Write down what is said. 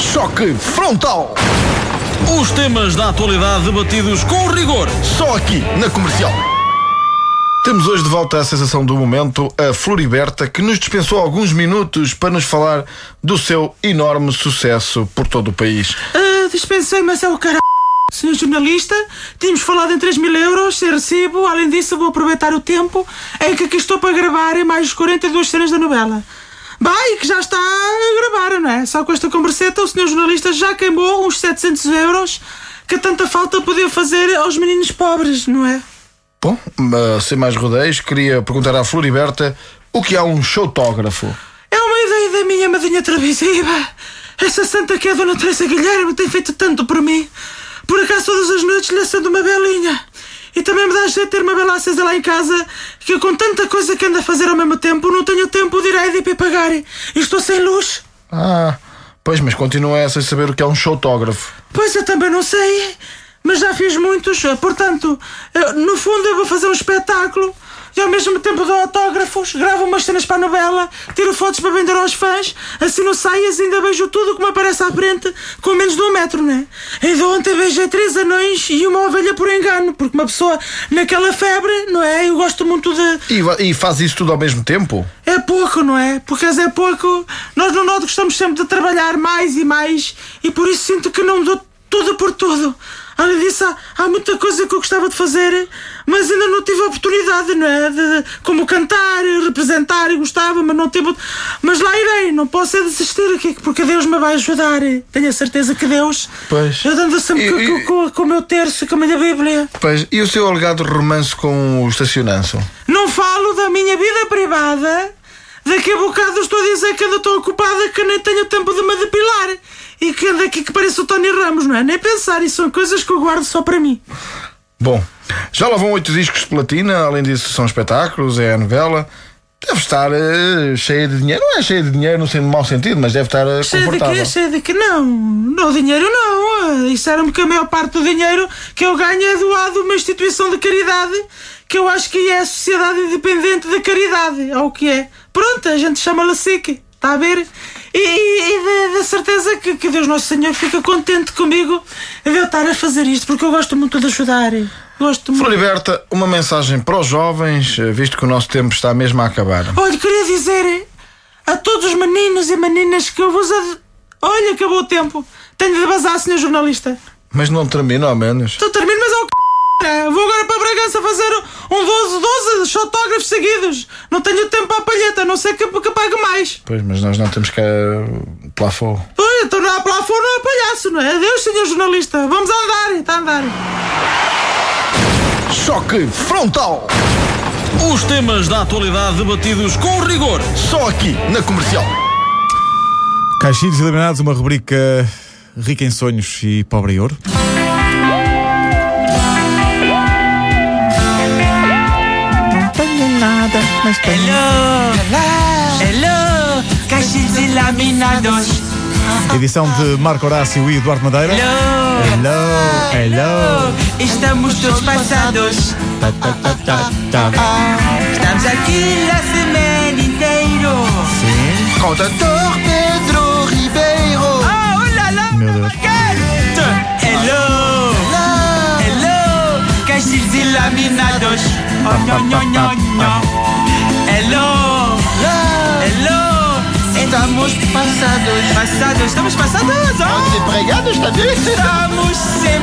Choque frontal! Os temas da atualidade debatidos com rigor. Só aqui, na comercial. Temos hoje de volta a sensação do momento, a Floriberta, que nos dispensou alguns minutos para nos falar do seu enorme sucesso por todo o país. Ah, dispensei, mas é o cara. Senhor jornalista, tínhamos falado em 3 mil euros, sem recibo. Além disso, vou aproveitar o tempo em que aqui estou para gravar mais 42 cenas da novela. Vai, que já está a gravar, não é? Só com esta converseta, o senhor jornalista já queimou uns 700 euros que tanta falta podia fazer aos meninos pobres, não é? Bom, mas sem mais rodeios, queria perguntar à Floriberta o que é um showtógrafo. É uma ideia da minha madrinha televisiva. Essa santa que é a Dona Teresa Guilherme tem feito tanto por mim. Por acaso todas as noites lhe acendo uma belinha. E também me dá jeito de ter uma vela acesa lá em casa que eu com tanta coisa que ando a fazer ao mesmo tempo não tenho tempo de ir à EDP pagar. E estou sem luz. Ah, pois, mas continua sem saber o que é um showtógrafo. Pois eu também não sei. Mas já fiz muitos. Portanto, no fundo eu vou fazer um espetáculo e ao mesmo tempo dou autógrafos, gravo umas cenas para a novela, tiro fotos para vender aos fãs, assino saias e ainda beijo tudo que me aparece à frente com menos de um metro, né? Ainda ontem beijei três anões e uma ovelha por engano, porque uma pessoa naquela febre, não é? Eu gosto muito de. E, e faz isso tudo ao mesmo tempo? É pouco, não é? Porque é pouco. Nós no Norte gostamos sempre de trabalhar mais e mais e por isso sinto que não dou tudo por tudo. Além disso, há, há muita coisa que eu gostava de fazer, mas ainda não tive a oportunidade, não é? De, como cantar, representar, e gostava, mas não tive. Mas lá irei, não posso é desistir aqui, porque Deus me vai ajudar. Tenho a certeza que Deus. Pois. Eu dando sempre E- com, e- com- o meu terço e com a minha Bíblia. Pois, e o seu alegado romance com o estacionanço? Não falo da minha vida privada. Daqui a bocado estou a dizer que ainda estou ocupada, que nem tenho tempo de me depilar. E que ando aqui que parece o Tony Ramos, não é? Nem pensar, isso são coisas que eu guardo só para mim. Bom, já lá vão oito discos de platina, além disso são espetáculos, é a novela. Deve estar eh, cheia de dinheiro. Não é cheia de dinheiro no mau sentido, mas deve estar eh, Cheio de confortável. quê? Cheio de quê? Não, não, dinheiro não. Ah, Disseram-me que a maior parte do dinheiro que eu ganho é doado a uma instituição de caridade que eu acho que é a Sociedade Independente de Caridade, ou o que é. Pronto, a gente chama-la SIC, está a ver? E, e, da- certeza que, que Deus Nosso Senhor fica contente comigo de eu estar a fazer isto, porque eu gosto muito de ajudar. Gosto muito. Floriberta, uma mensagem para os jovens, eh, visto que o nosso tempo está mesmo a acabar. Olha, queria dizer a todos os meninos e meninas que eu vos. ad- Olha, acabou o tempo. Tenho de bazar, senhor jornalista. Mas não termina, ao menos. Estou termino, mas é o c... É, Vou agora para Bragança fazer um 12, 12 fotógrafos seguidos. Não tenho tempo para a palheta, a não sei que, que pague mais. Pois, mas nós não temos que eh, plafond. Olha, então não há plafond, não há palhaço, não é? Adeus, senhor jornalista. Vamos andar, está a andar. Choque frontal! Os temas da atualidade debatidos com rigor. Só aqui, na comercial. Caixilhos Eliminados, uma rubrica rica em sonhos e pobre em ouro. Mas tenho. Hello! Hello! Caixilhos ilaminados! Edição de Marco Horácio e Eduardo Madeira. Hello! Hello, hello. Estamos todos passados! Tá, tá, tá. Estamos aqui a semana inteira! Sim, Contator Pedro Ribeiro. Ah, oh lá lá! meu Deus. Hello! Hello! Caixilhos ilaminados! Oh, não, não, não, não! passados. Passados, estamos passados, ó. Oh. Os empregados tá também. Estamos sim.